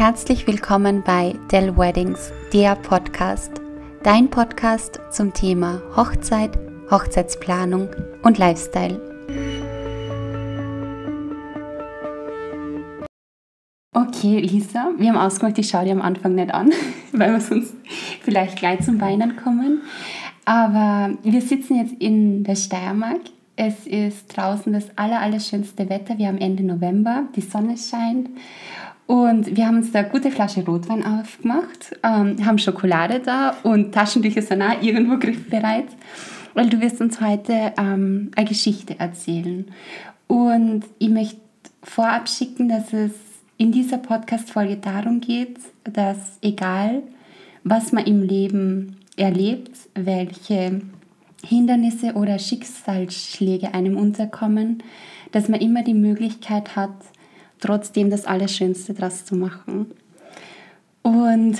Herzlich willkommen bei Dell Weddings, der Podcast. Dein Podcast zum Thema Hochzeit, Hochzeitsplanung und Lifestyle. Okay, Lisa, wir haben ausgemacht, ich schaue dir am Anfang nicht an, weil wir sonst vielleicht gleich zum Weinen kommen. Aber wir sitzen jetzt in der Steiermark. Es ist draußen das aller, allerschönste Wetter. Wir haben Ende November, die Sonne scheint und wir haben uns da eine gute Flasche Rotwein aufgemacht, ähm, haben Schokolade da und Taschentücher sind auch irgendwo griffbereit, weil du wirst uns heute ähm, eine Geschichte erzählen. Und ich möchte vorab schicken, dass es in dieser Podcast-Folge darum geht, dass egal, was man im Leben erlebt, welche Hindernisse oder Schicksalsschläge einem unterkommen, dass man immer die Möglichkeit hat, trotzdem das Allerschönste draus zu machen. Und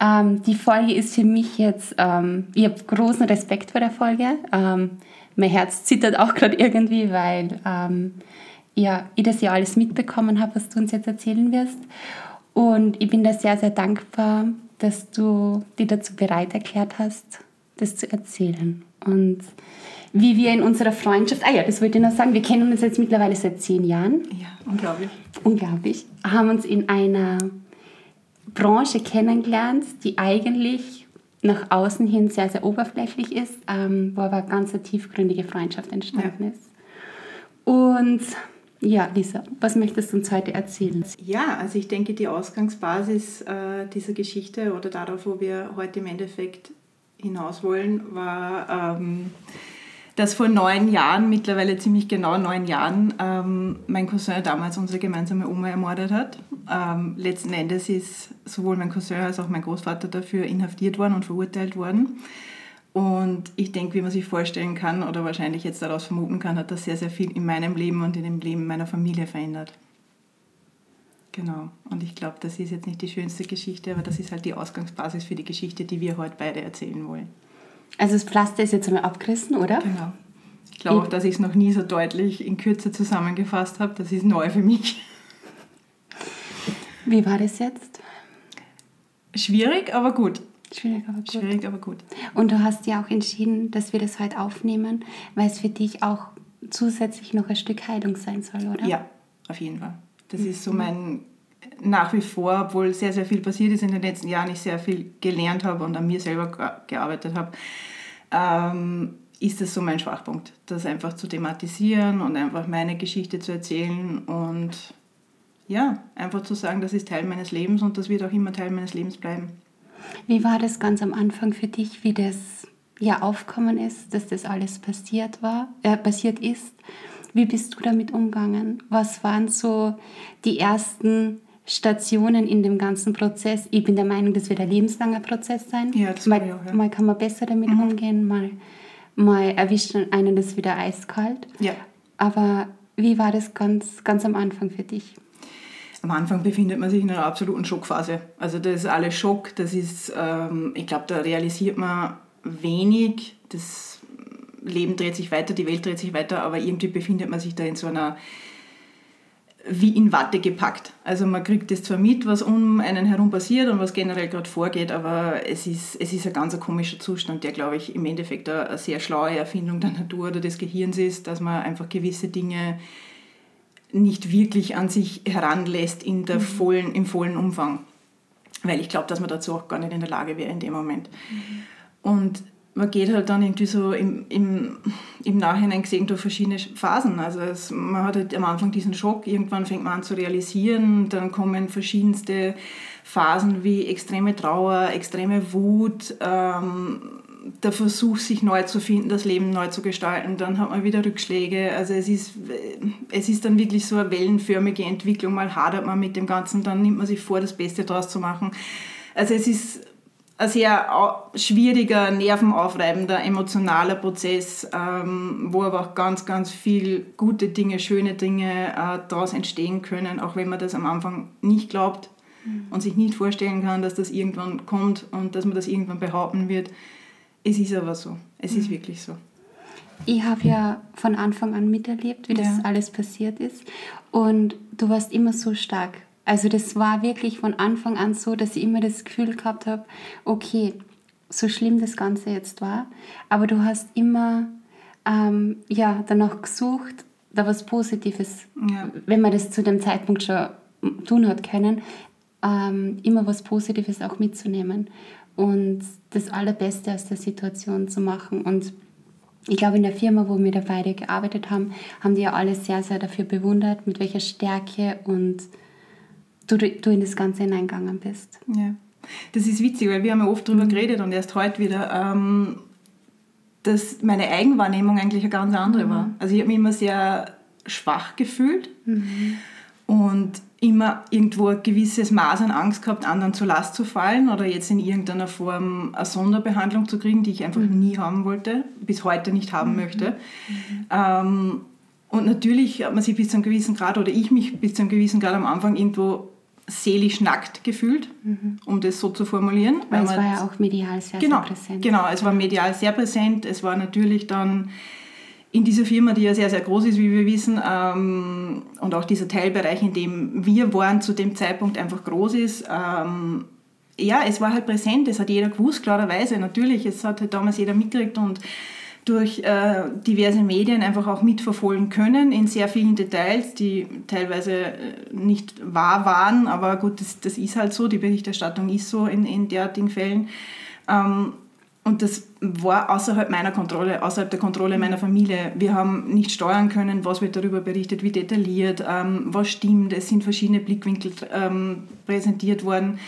ähm, die Folge ist für mich jetzt, ähm, ich habe großen Respekt vor der Folge. Ähm, mein Herz zittert auch gerade irgendwie, weil ähm, ja, ich das ja alles mitbekommen habe, was du uns jetzt erzählen wirst. Und ich bin da sehr, sehr dankbar, dass du dich dazu bereit erklärt hast, das zu erzählen. Und wie wir in unserer Freundschaft, ah ja, das wollte ich noch sagen, wir kennen uns jetzt mittlerweile seit zehn Jahren. Ja, unglaublich. Unglaublich. Haben uns in einer Branche kennengelernt, die eigentlich nach außen hin sehr, sehr oberflächlich ist, ähm, wo aber eine ganz eine tiefgründige Freundschaft entstanden ja. ist. Und ja, Lisa, was möchtest du uns heute erzählen? Ja, also ich denke, die Ausgangsbasis äh, dieser Geschichte oder darauf, wo wir heute im Endeffekt hinaus wollen, war ähm, dass vor neun Jahren, mittlerweile ziemlich genau neun Jahren, ähm, mein Cousin damals unsere gemeinsame Oma ermordet hat. Ähm, letzten Endes ist sowohl mein Cousin als auch mein Großvater dafür inhaftiert worden und verurteilt worden. Und ich denke, wie man sich vorstellen kann oder wahrscheinlich jetzt daraus vermuten kann, hat das sehr, sehr viel in meinem Leben und in dem Leben meiner Familie verändert. Genau. Und ich glaube, das ist jetzt nicht die schönste Geschichte, aber das ist halt die Ausgangsbasis für die Geschichte, die wir heute beide erzählen wollen. Also das Pflaster ist jetzt einmal abgerissen, oder? Genau. Ich glaube auch, dass ich es noch nie so deutlich in Kürze zusammengefasst habe. Das ist neu für mich. Wie war das jetzt? Schwierig, aber gut. Schwierig, aber gut. Schwierig, aber gut. Und du hast ja auch entschieden, dass wir das heute aufnehmen, weil es für dich auch zusätzlich noch ein Stück Heilung sein soll, oder? Ja, auf jeden Fall. Das mhm. ist so mein nach wie vor, obwohl sehr, sehr viel passiert ist in den letzten Jahren, ich sehr viel gelernt habe und an mir selber gearbeitet habe, ähm, ist das so mein Schwachpunkt, das einfach zu thematisieren und einfach meine Geschichte zu erzählen und ja, einfach zu sagen, das ist Teil meines Lebens und das wird auch immer Teil meines Lebens bleiben. Wie war das ganz am Anfang für dich, wie das ja aufkommen ist, dass das alles passiert war, äh, passiert ist? Wie bist du damit umgegangen? Was waren so die ersten Stationen in dem ganzen Prozess. Ich bin der Meinung, das wird ein lebenslanger Prozess sein. Ja, das mal, auch, ja. mal kann man besser damit mhm. umgehen, mal, mal erwischt einen das wieder eiskalt. Ja. Aber wie war das ganz, ganz am Anfang für dich? Am Anfang befindet man sich in einer absoluten Schockphase. Also das ist alles Schock, das ist, ähm, ich glaube, da realisiert man wenig. Das Leben dreht sich weiter, die Welt dreht sich weiter, aber irgendwie befindet man sich da in so einer wie in Watte gepackt. Also man kriegt das zwar mit, was um einen herum passiert und was generell gerade vorgeht, aber es ist, es ist ein ganz komischer Zustand, der, glaube ich, im Endeffekt eine, sehr schlaue Erfindung der Natur oder des Gehirns ist, dass man einfach gewisse Dinge nicht wirklich an sich heranlässt in der mhm. vollen, im vollen Umfang. Weil ich glaube, dass man dazu auch gar nicht in der Lage wäre in dem Moment. Mhm. Und man geht halt dann irgendwie so im, im, im Nachhinein gesehen durch verschiedene Phasen. Also es, man hat halt am Anfang diesen Schock, irgendwann fängt man an zu realisieren, dann kommen verschiedenste Phasen wie extreme Trauer, extreme Wut, ähm, der Versuch, sich neu zu finden, das Leben neu zu gestalten, dann hat man wieder Rückschläge. Also es ist, es ist dann wirklich so eine wellenförmige Entwicklung. Mal hadert man mit dem Ganzen, dann nimmt man sich vor, das Beste daraus zu machen. Also es ist ein sehr schwieriger, nervenaufreibender, emotionaler Prozess, ähm, wo aber auch ganz, ganz viel gute Dinge, schöne Dinge äh, daraus entstehen können, auch wenn man das am Anfang nicht glaubt mhm. und sich nicht vorstellen kann, dass das irgendwann kommt und dass man das irgendwann behaupten wird. Es ist aber so. Es mhm. ist wirklich so. Ich habe ja von Anfang an miterlebt, wie das alles passiert ist. Und du warst immer so stark Also das war wirklich von Anfang an so, dass ich immer das Gefühl gehabt habe, okay, so schlimm das Ganze jetzt war, aber du hast immer ähm, ja, danach gesucht, da was Positives, ja. wenn man das zu dem Zeitpunkt schon tun hat können, ähm, immer was Positives auch mitzunehmen und das Allerbeste aus der Situation zu machen. Und ich glaube, in der Firma, wo wir da beide gearbeitet haben, haben die ja alle sehr, sehr dafür bewundert, mit welcher Stärke und du, du in das Ganze hineingegangen bist. Ja, das ist witzig, weil wir haben ja oft darüber mhm. geredet und erst heute wieder, ähm, dass meine Eigenwahrnehmung eigentlich eine ganz andere mhm. war. Also ich habe mich immer sehr schwach gefühlt mhm. und immer irgendwo ein gewisses Maß an Angst gehabt, anderen zur Last zu fallen oder jetzt in irgendeiner Form eine Sonderbehandlung zu kriegen, die ich einfach mhm. nie haben wollte, bis heute nicht haben mhm. möchte. Mhm. Ähm, und natürlich hat man sich bis zu einem gewissen Grad oder ich mich bis zu einem gewissen Grad am Anfang irgendwo seelisch nackt gefühlt, mhm. um das so zu formulieren. Weil, weil es war ja auch medial sehr, genau, sehr präsent. Genau, es war medial sehr präsent. Es war natürlich dann in dieser Firma, die ja sehr, sehr groß ist, wie wir wissen, ähm, und auch dieser Teilbereich, in dem wir waren, zu dem Zeitpunkt einfach groß ist, ähm, ja, es war halt präsent, es hat jeder gewusst, klarerweise, natürlich, es hat halt damals jeder mitgekriegt und durch äh, diverse Medien einfach auch mitverfolgen können in sehr vielen Details, die teilweise äh, nicht wahr waren, aber gut, das, das ist halt so, die Berichterstattung ist so in, in derartigen Fällen. Ähm, und das war außerhalb meiner Kontrolle, außerhalb der Kontrolle meiner Familie. Wir haben nicht steuern können, was wird darüber berichtet, wie detailliert, ähm, was stimmt. Es sind verschiedene Blickwinkel ähm, präsentiert worden.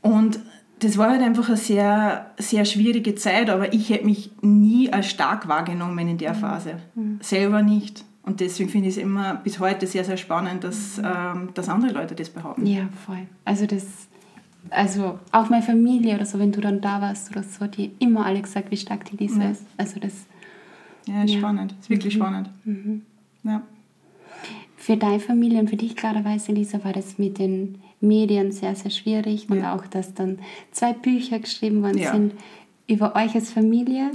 Und das war halt einfach eine sehr, sehr schwierige Zeit, aber ich hätte mich nie als stark wahrgenommen in der mhm. Phase. Mhm. Selber nicht. Und deswegen finde ich es immer bis heute sehr, sehr spannend, dass, ähm, dass andere Leute das behaupten. Ja, voll. Also das also auch meine Familie oder so, wenn du dann da warst oder so, die immer alle gesagt, wie stark die Lisa ja. ist. Also das. Ja, ist ja. spannend. Ist wirklich mhm. spannend. Mhm. Ja. Für deine Familie und für dich klarerweise, Lisa, war das mit den Medien sehr, sehr schwierig und auch, dass dann zwei Bücher geschrieben worden sind über euch als Familie.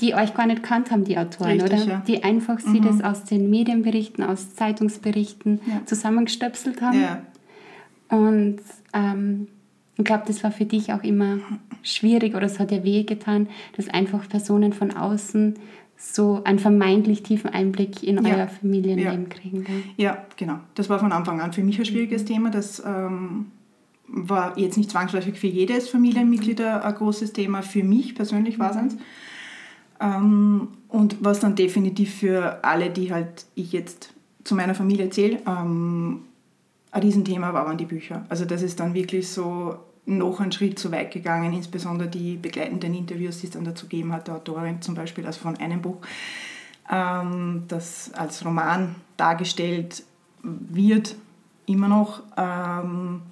Die euch gar nicht kannt haben, die Autoren, Richtig, oder? Die einfach sie mhm. das aus den Medienberichten, aus Zeitungsberichten zusammengestöpselt haben. Und ähm, ich glaube, das war für dich auch immer schwierig oder es hat dir wehgetan, dass einfach Personen von außen so einen vermeintlich tiefen Einblick in ja. euer Familienleben ja. kriegen. Gell? Ja, genau. Das war von Anfang an für mich ein schwieriges mhm. Thema. Das ähm, war jetzt nicht zwangsläufig für jedes Familienmitglied ein großes Thema. Für mich persönlich war es mhm. Ähm, und was dann definitiv für alle, die halt ich jetzt zu meiner Familie erzähle, ähm, ein Riesenthema waren die Bücher. Also das ist dann wirklich so noch einen Schritt zu weit gegangen, insbesondere die begleitenden Interviews, die es dann dazu gegeben hat, der Autorin zum Beispiel, also von einem Buch, ähm, das als Roman dargestellt wird, immer noch, ähm,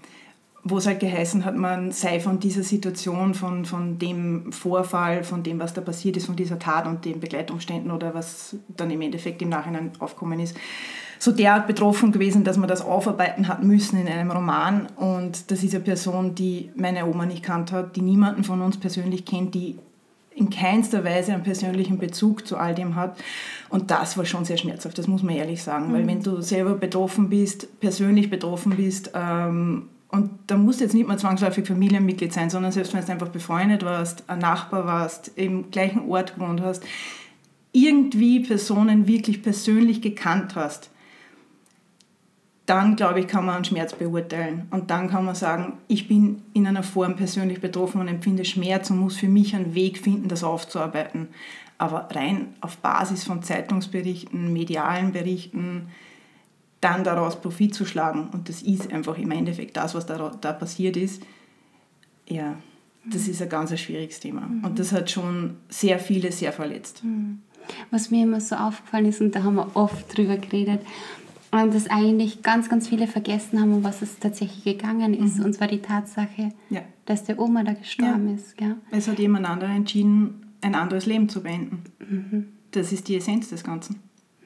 wo es halt geheißen hat, man sei von dieser Situation, von, von dem Vorfall, von dem, was da passiert ist, von dieser Tat und den Begleitumständen oder was dann im Endeffekt im Nachhinein aufkommen ist, so derart betroffen gewesen, dass man das aufarbeiten hat müssen in einem Roman. Und das ist eine Person, die meine Oma nicht kannt hat, die niemanden von uns persönlich kennt, die in keinster Weise einen persönlichen Bezug zu all dem hat. Und das war schon sehr schmerzhaft, das muss man ehrlich sagen. Mhm. Weil wenn du selber betroffen bist, persönlich betroffen bist, ähm, und da muss jetzt nicht mal zwangsläufig Familienmitglied sein, sondern selbst wenn du einfach befreundet warst, ein Nachbar warst, im gleichen Ort gewohnt hast, irgendwie Personen wirklich persönlich gekannt hast, dann, glaube ich, kann man einen Schmerz beurteilen. Und dann kann man sagen, ich bin in einer Form persönlich betroffen und empfinde Schmerz und muss für mich einen Weg finden, das aufzuarbeiten. Aber rein auf Basis von Zeitungsberichten, medialen Berichten, dann daraus Profit zu schlagen, und das ist einfach im Endeffekt das, was da, da passiert ist, ja, das ist ein ganz schwieriges Thema. Mhm. Und das hat schon sehr viele sehr verletzt. Mhm. Was mir immer so aufgefallen ist, und da haben wir oft drüber geredet, und dass eigentlich ganz, ganz viele vergessen haben, um was es tatsächlich gegangen ist. Mhm. Und zwar die Tatsache, ja. dass der Oma da gestorben ja. ist. Gell? Es hat jemand anderer entschieden, ein anderes Leben zu beenden. Mhm. Das ist die Essenz des Ganzen.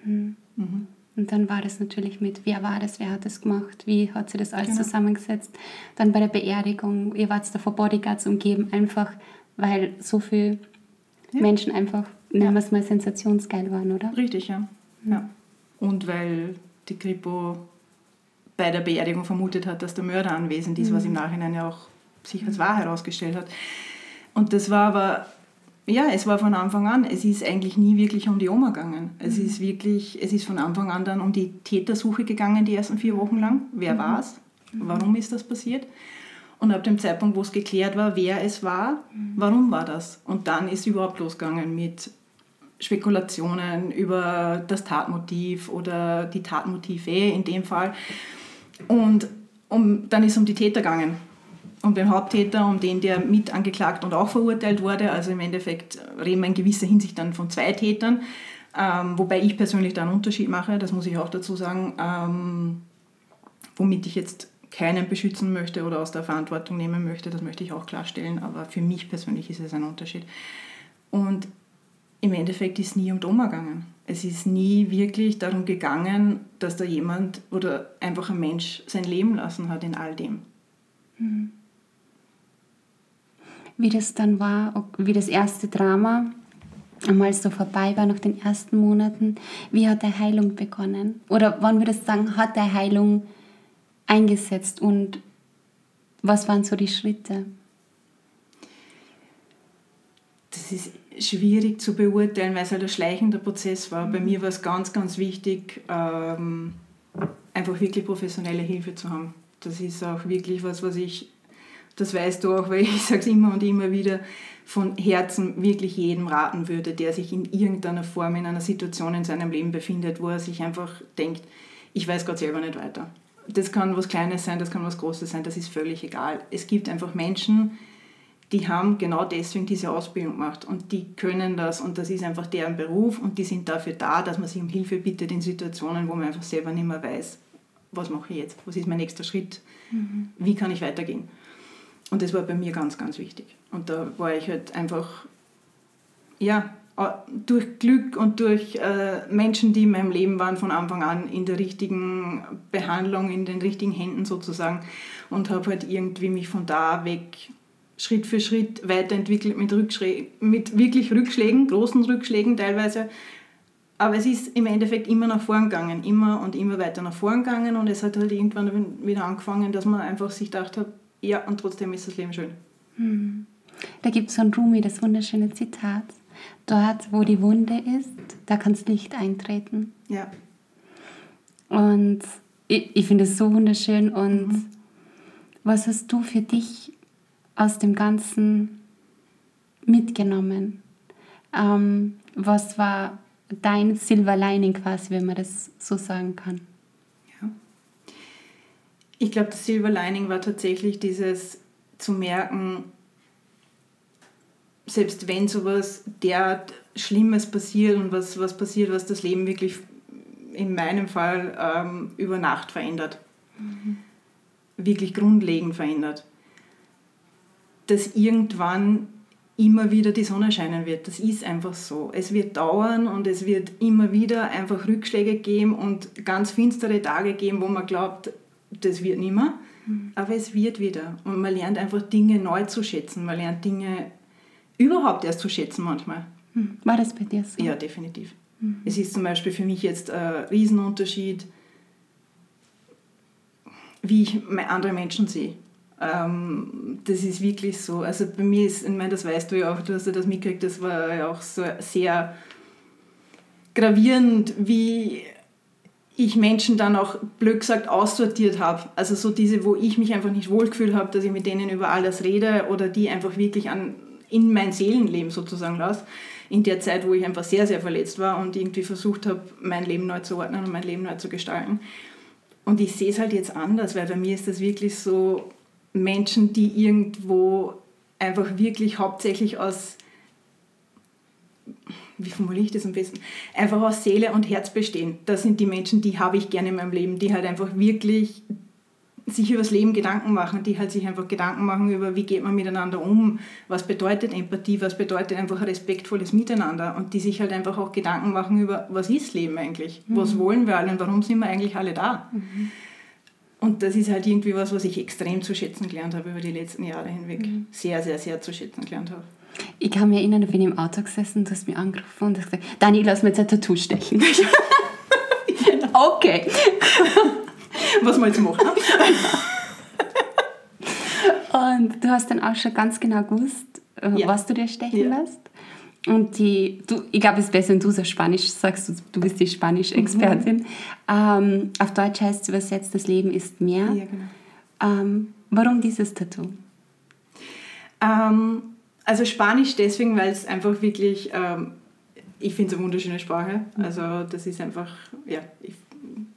Mhm. mhm. Und dann war das natürlich mit, wer war das, wer hat das gemacht, wie hat sie das alles genau. zusammengesetzt. Dann bei der Beerdigung, ihr wart da vor Bodyguards umgeben, einfach weil so viele ja. Menschen einfach, nennen wir es mal, sensationsgeil waren, oder? Richtig, ja. Mhm. ja. Und weil die Kripo bei der Beerdigung vermutet hat, dass der Mörder anwesend ist, mhm. was im Nachhinein ja auch sich als wahr herausgestellt hat. Und das war aber, ja, es war von Anfang an, es ist eigentlich nie wirklich um die Oma gegangen. Es mhm. ist wirklich, es ist von Anfang an dann um die Tätersuche gegangen, die ersten vier Wochen lang. Wer mhm. war es? Mhm. Warum ist das passiert? Und ab dem Zeitpunkt, wo es geklärt war, wer es war, mhm. warum war das? Und dann ist überhaupt losgegangen mit Spekulationen über das Tatmotiv oder die Tatmotive in dem Fall. Und um, dann ist es um die Täter gegangen. Um den Haupttäter, um den, der mit angeklagt und auch verurteilt wurde. Also im Endeffekt reden wir in gewisser Hinsicht dann von zwei Tätern. Ähm, wobei ich persönlich da einen Unterschied mache, das muss ich auch dazu sagen, ähm, womit ich jetzt keinen beschützen möchte oder aus der Verantwortung nehmen möchte, das möchte ich auch klarstellen, aber für mich persönlich ist es ein Unterschied. Und im Endeffekt ist es nie um Oma gegangen. Es ist nie wirklich darum gegangen, dass da jemand oder einfach ein Mensch sein Leben lassen hat in all dem. Mhm. Wie das dann war, wie das erste Drama einmal so vorbei war nach den ersten Monaten, wie hat der Heilung begonnen? Oder wann würdest du sagen, hat der Heilung eingesetzt und was waren so die Schritte? Das ist schwierig zu beurteilen, weil es halt ein schleichender Prozess war. Bei mir war es ganz, ganz wichtig, ähm, einfach wirklich professionelle Hilfe zu haben. Das ist auch wirklich was, was ich, das weißt du auch, weil ich sage es immer und immer wieder, von Herzen wirklich jedem raten würde, der sich in irgendeiner Form in einer Situation in seinem Leben befindet, wo er sich einfach denkt, ich weiß Gott selber nicht weiter. Das kann was Kleines sein, das kann was Großes sein, das ist völlig egal. Es gibt einfach Menschen, die haben genau deswegen diese Ausbildung gemacht und die können das und das ist einfach deren Beruf und die sind dafür da, dass man sich um Hilfe bittet in Situationen, wo man einfach selber nicht mehr weiß, was mache ich jetzt, was ist mein nächster Schritt, mhm. wie kann ich weitergehen. Und das war bei mir ganz, ganz wichtig. Und da war ich halt einfach, ja, durch Glück und durch äh, Menschen, die in meinem Leben waren von Anfang an in der richtigen Behandlung, in den richtigen Händen sozusagen und habe halt irgendwie mich von da weg Schritt für Schritt weiterentwickelt mit, mit wirklich Rückschlägen, großen Rückschlägen teilweise. Aber es ist im Endeffekt immer nach vorn gegangen, immer und immer weiter nach vorn gegangen und es hat halt irgendwann wieder angefangen, dass man einfach sich gedacht hat, ja, und trotzdem ist das Leben schön. Hm. Da gibt es von Rumi das wunderschöne Zitat. Dort, wo die Wunde ist, da kann das Licht eintreten. Ja. Und ich, ich finde es so wunderschön. Und mhm. was hast du für dich aus dem Ganzen mitgenommen? Ähm, was war dein Silver Lining quasi, wenn man das so sagen kann? Ja. Ich glaube, das Silver Lining war tatsächlich dieses zu merken, selbst wenn sowas derart Schlimmes passiert und was, was passiert, was das Leben wirklich in meinem Fall ähm, über Nacht verändert, mhm. wirklich grundlegend verändert, dass irgendwann immer wieder die Sonne scheinen wird. Das ist einfach so. Es wird dauern und es wird immer wieder einfach Rückschläge geben und ganz finstere Tage geben, wo man glaubt, das wird nicht mehr. Mhm. Aber es wird wieder. Und man lernt einfach Dinge neu zu schätzen. Man lernt Dinge überhaupt erst zu schätzen manchmal. Mhm. War das bei dir so? Ja, definitiv. Mhm. Es ist zum Beispiel für mich jetzt ein Riesenunterschied, wie ich andere Menschen sehe. Ähm, das ist wirklich so. Also bei mir ist, ich meine, das weißt du ja auch, du hast ja das mitgekriegt, das war ja auch so sehr gravierend, wie ich Menschen dann auch blöd gesagt aussortiert habe. Also so diese, wo ich mich einfach nicht wohlgefühlt habe, dass ich mit denen über alles rede oder die einfach wirklich an, in mein Seelenleben sozusagen lasse. In der Zeit, wo ich einfach sehr, sehr verletzt war und irgendwie versucht habe, mein Leben neu zu ordnen und mein Leben neu zu gestalten. Und ich sehe es halt jetzt anders, weil bei mir ist das wirklich so, Menschen, die irgendwo einfach wirklich hauptsächlich aus, wie formuliere ich das am besten, einfach aus Seele und Herz bestehen. Das sind die Menschen, die habe ich gerne in meinem Leben, die halt einfach wirklich sich über das Leben Gedanken machen, die halt sich einfach Gedanken machen über, wie geht man miteinander um, was bedeutet Empathie, was bedeutet einfach respektvolles Miteinander und die sich halt einfach auch Gedanken machen über, was ist Leben eigentlich, mhm. was wollen wir alle und warum sind wir eigentlich alle da. Mhm. Und das ist halt irgendwie was, was ich extrem zu schätzen gelernt habe über die letzten Jahre hinweg. Mhm. Sehr, sehr, sehr zu schätzen gelernt habe. Ich kann mich erinnern, ich bin im Auto gesessen, du hast mich angerufen und hast gesagt, Dani, lass mir jetzt ein Tattoo stechen. okay. was wir jetzt machen. Und du hast dann auch schon ganz genau gewusst, äh, ja. was du dir stechen ja. lässt. Und die, du, ich glaube, es ist besser, wenn du so Spanisch sagst, du, du bist die Spanisch-Expertin. Mhm. Ähm, auf Deutsch heißt es übersetzt, das Leben ist mehr. Ja, genau. Ähm, warum dieses Tattoo? Ähm, also Spanisch deswegen, weil es einfach wirklich, ähm, ich finde es eine wunderschöne Sprache. Mhm. Also das ist einfach, ja, ich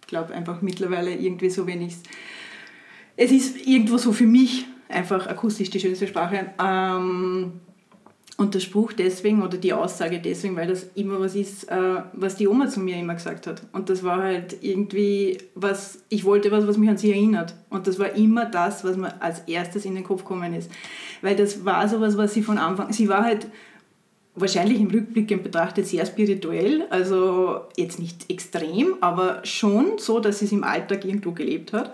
glaube einfach mittlerweile irgendwie so, wenn ich es, es ist irgendwo so für mich einfach akustisch die schönste Sprache. Ähm, und der Spruch deswegen oder die Aussage deswegen, weil das immer was ist, äh, was die Oma zu mir immer gesagt hat. Und das war halt irgendwie was, ich wollte was, was mich an sie erinnert. Und das war immer das, was mir als erstes in den Kopf gekommen ist. Weil das war sowas, was sie von Anfang, sie war halt wahrscheinlich im Rückblick betrachtet sehr spirituell, also jetzt nicht extrem, aber schon so, dass sie es im Alltag irgendwo gelebt hat.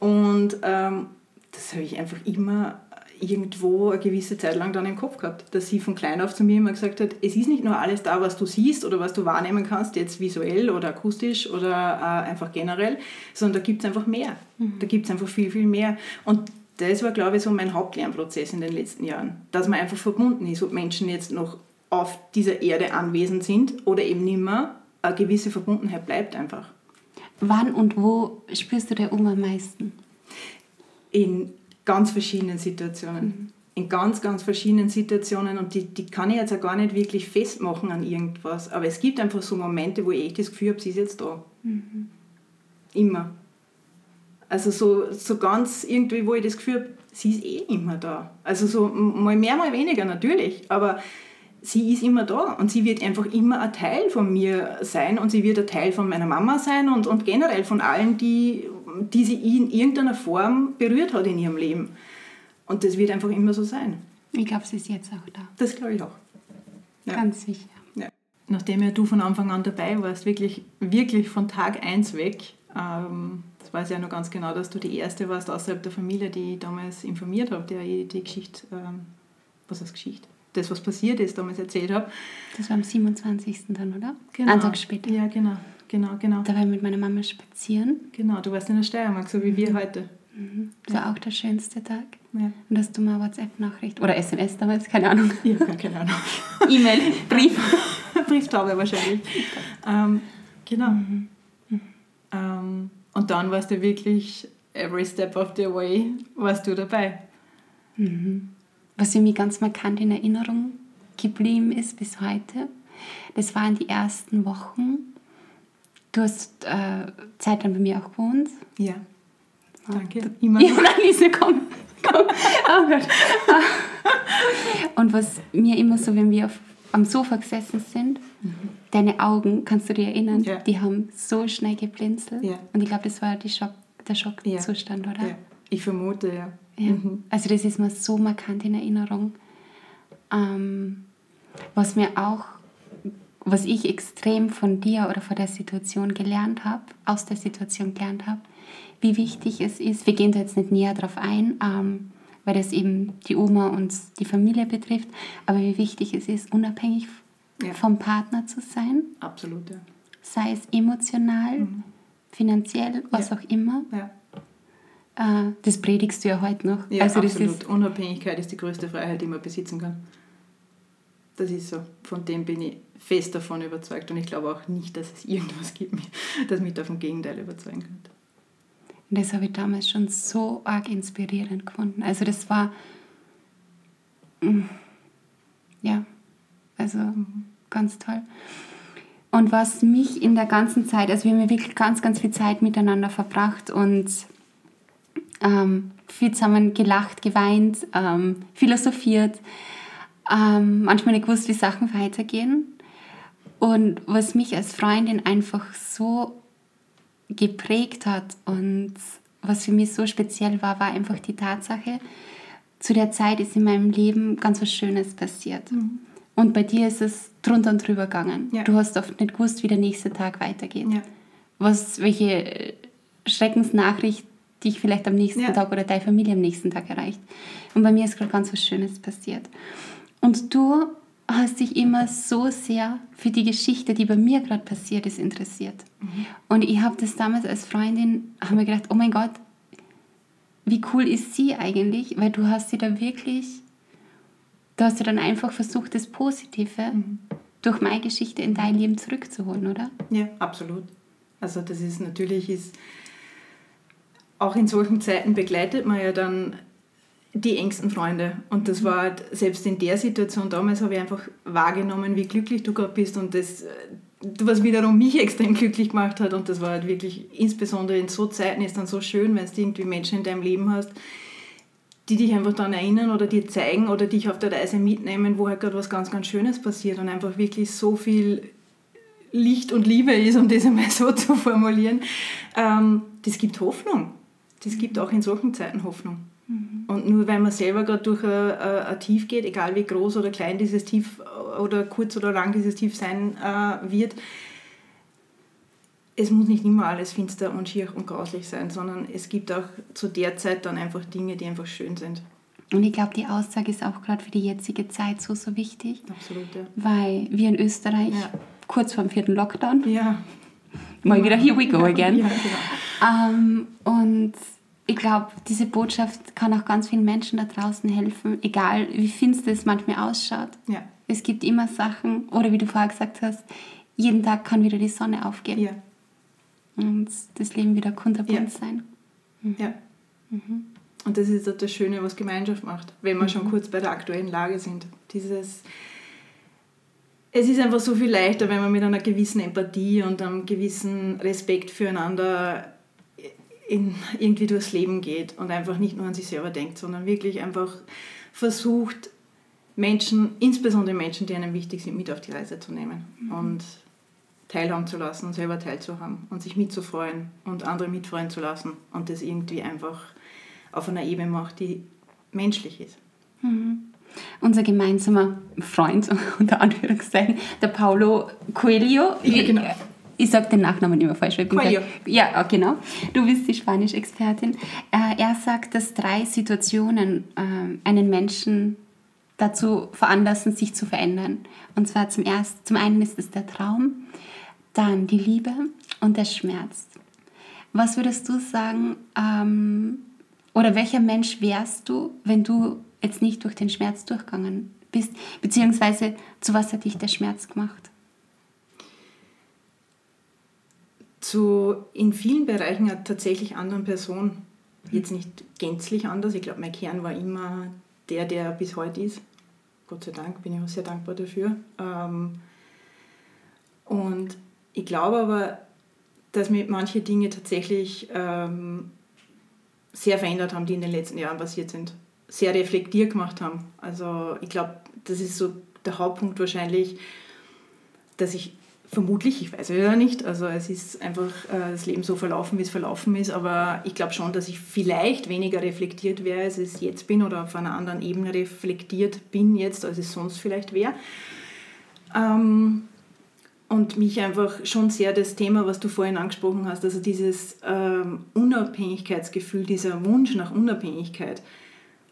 Und ähm, das habe ich einfach immer irgendwo eine gewisse Zeit lang dann im Kopf gehabt, dass sie von klein auf zu mir immer gesagt hat, es ist nicht nur alles da, was du siehst oder was du wahrnehmen kannst, jetzt visuell oder akustisch oder äh, einfach generell, sondern da gibt es einfach mehr. Mhm. Da gibt es einfach viel, viel mehr. Und das war, glaube ich, so mein Hauptlernprozess in den letzten Jahren, dass man einfach verbunden ist, ob Menschen jetzt noch auf dieser Erde anwesend sind oder eben nimmer, eine gewisse Verbundenheit bleibt einfach. Wann und wo spürst du der Oma am meisten? in ganz verschiedenen Situationen. In ganz, ganz verschiedenen Situationen und die, die kann ich jetzt auch gar nicht wirklich festmachen an irgendwas. Aber es gibt einfach so Momente, wo ich echt das Gefühl habe, sie ist jetzt da. Mhm. Immer. Also so, so ganz irgendwie, wo ich das Gefühl habe, sie ist eh immer da. Also so mal mehr, mal weniger natürlich, aber sie ist immer da und sie wird einfach immer ein Teil von mir sein und sie wird ein Teil von meiner Mama sein und, und generell von allen, die, die sie in irgendeiner Form berührt hat in ihrem Leben. Und das wird einfach immer so sein. Ich glaube, sie ist jetzt auch da. Das glaube ich auch. Ja. Ganz sicher. Ja. Nachdem ja du von Anfang an dabei warst, wirklich, wirklich von Tag 1 weg, ähm, das weiß ich ja noch ganz genau, dass du die Erste warst außerhalb der Familie, die ich damals informiert habe, der ich die Geschichte, ähm, was heißt Geschichte? Das, was passiert ist, damals erzählt habe. Das war am 27. dann, oder? Genau. Einen Tag später. Ja, genau genau, genau. Da war ich mit meiner Mama spazieren. Genau, du warst in der Steiermark, so wie mhm. wir heute. Mhm. Das ja. war auch der schönste Tag. Ja. Und hast du mal WhatsApp-Nachricht oder SMS damals, keine Ahnung. Ja, keine Ahnung. E-Mail, Brief. Brieftaube wahrscheinlich. Ähm, genau. Mhm. Ähm, und dann warst du wirklich every step of the way warst du dabei. Mhm. Was für mich ganz markant in Erinnerung geblieben ist bis heute, das waren die ersten Wochen, Du hast äh, Zeit dann bei mir auch gewohnt. Ja. Danke. Ah, Immer ja, Lise, komm. komm. Oh Gott. Und was mir immer so, wenn wir auf, am Sofa gesessen sind, mhm. deine Augen, kannst du dir erinnern, ja. die haben so schnell geblinzelt. Ja. Und ich glaube, das war Schock, der Schockzustand, ja. oder? Ja. Ich vermute, ja. ja. Mhm. Also das ist mir so markant in Erinnerung. Ähm, was mir auch was ich extrem von dir oder von der Situation gelernt habe, aus der Situation gelernt habe, wie wichtig es ist, wir gehen da jetzt nicht näher drauf ein, ähm, weil das eben die Oma und die Familie betrifft, aber wie wichtig es ist, unabhängig ja. vom Partner zu sein. Absolut, ja. Sei es emotional, mhm. finanziell, was ja. auch immer. Ja. Äh, das predigst du ja heute noch. Ja, also absolut. Unabhängigkeit ist die größte Freiheit, die man besitzen kann. Das ist so. Von dem bin ich fest davon überzeugt und ich glaube auch nicht, dass es irgendwas gibt, das mich davon Gegenteil überzeugen könnte. Das habe ich damals schon so arg inspirierend gefunden. Also das war, mm, ja, also ganz toll. Und was mich in der ganzen Zeit, also wir haben wirklich ganz, ganz viel Zeit miteinander verbracht und ähm, viel zusammen gelacht, geweint, ähm, philosophiert, ähm, manchmal nicht gewusst, wie Sachen weitergehen. Und was mich als Freundin einfach so geprägt hat und was für mich so speziell war, war einfach die Tatsache, zu der Zeit ist in meinem Leben ganz was Schönes passiert. Mhm. Und bei dir ist es drunter und drüber gegangen. Ja. Du hast oft nicht gewusst, wie der nächste Tag weitergeht. Ja. Was, welche Schreckensnachricht dich vielleicht am nächsten ja. Tag oder deine Familie am nächsten Tag erreicht. Und bei mir ist gerade ganz was Schönes passiert. Und du hast dich immer so sehr für die Geschichte, die bei mir gerade passiert ist, interessiert. Mhm. Und ich habe das damals als Freundin, haben wir gedacht, oh mein Gott, wie cool ist sie eigentlich? Weil du hast sie da wirklich, du hast ja dann einfach versucht, das Positive mhm. durch meine Geschichte in dein Leben zurückzuholen, oder? Ja, absolut. Also das ist natürlich, ist, auch in solchen Zeiten begleitet man ja dann die engsten Freunde. Und das war halt, selbst in der Situation damals habe ich einfach wahrgenommen, wie glücklich du gerade bist und das, was wiederum mich extrem glücklich gemacht hat. Und das war halt wirklich, insbesondere in so Zeiten ist dann so schön, wenn du irgendwie Menschen in deinem Leben hast, die dich einfach dann erinnern oder dir zeigen oder dich auf der Reise mitnehmen, wo halt gerade was ganz, ganz Schönes passiert und einfach wirklich so viel Licht und Liebe ist, um das einmal so zu formulieren. Ähm, das gibt Hoffnung. Das gibt auch in solchen Zeiten Hoffnung. Mhm. Und nur weil man selber gerade durch ein, ein, Tief geht, egal wie groß oder klein dieses Tief oder kurz oder lang dieses Tief sein äh, wird, es muss nicht immer alles finster und schier und grauslich sein, sondern es gibt auch zu der Zeit dann einfach Dinge, die einfach schön sind. Und ich glaube, die Aussage ist auch gerade für die jetzige Zeit so, so wichtig. Absolut, ja. Weil wir in Österreich ja. kurz vor dem vierten Lockdown, ja. mal wieder here we go again. Ja, genau. ähm, und ich glaube, diese Botschaft kann auch ganz vielen Menschen da draußen helfen, egal wie finster es manchmal ausschaut. Ja. Es gibt immer Sachen, oder wie du vorher gesagt hast, jeden Tag kann wieder die Sonne aufgehen. Ja. Und das Leben wieder kunterbunt ja. sein. Mhm. Ja. Mhm. Und das ist das Schöne, was Gemeinschaft macht, wenn wir mhm. schon kurz bei der aktuellen Lage sind. Dieses, es ist einfach so viel leichter, wenn man mit einer gewissen Empathie und einem gewissen Respekt füreinander in, irgendwie durchs Leben geht und einfach nicht nur an sich selber denkt, sondern wirklich einfach versucht, Menschen, insbesondere Menschen, die einem wichtig sind, mit auf die Reise zu nehmen mhm. und teilhaben zu lassen und selber teilzuhaben und sich mitzufreuen und andere mitfreuen zu lassen und das irgendwie einfach auf einer Ebene macht, die menschlich ist. Mhm. Unser gemeinsamer Freund, unter Anführungszeichen, der Paulo Coelho, ja, genau ich sage den Nachnamen immer falsch. Weil ja, genau. Du bist die Spanisch-Expertin. Äh, er sagt, dass drei Situationen äh, einen Menschen dazu veranlassen, sich zu verändern. Und zwar zum, ersten, zum einen ist es der Traum, dann die Liebe und der Schmerz. Was würdest du sagen, ähm, oder welcher Mensch wärst du, wenn du jetzt nicht durch den Schmerz durchgegangen bist? Beziehungsweise zu was hat dich der Schmerz gemacht? Zu in vielen Bereichen einer tatsächlich anderen Person. Jetzt nicht gänzlich anders. Ich glaube, mein Kern war immer der, der bis heute ist. Gott sei Dank bin ich auch sehr dankbar dafür. Ähm, und ich glaube aber, dass mir manche Dinge tatsächlich ähm, sehr verändert haben, die in den letzten Jahren passiert sind. Sehr reflektiert gemacht haben. Also ich glaube, das ist so der Hauptpunkt wahrscheinlich, dass ich Vermutlich, ich weiß es ja nicht. Also es ist einfach äh, das Leben so verlaufen, wie es verlaufen ist. Aber ich glaube schon, dass ich vielleicht weniger reflektiert wäre, als ich jetzt bin oder auf einer anderen Ebene reflektiert bin jetzt, als es sonst vielleicht wäre. Ähm, und mich einfach schon sehr das Thema, was du vorhin angesprochen hast, also dieses ähm, Unabhängigkeitsgefühl, dieser Wunsch nach Unabhängigkeit,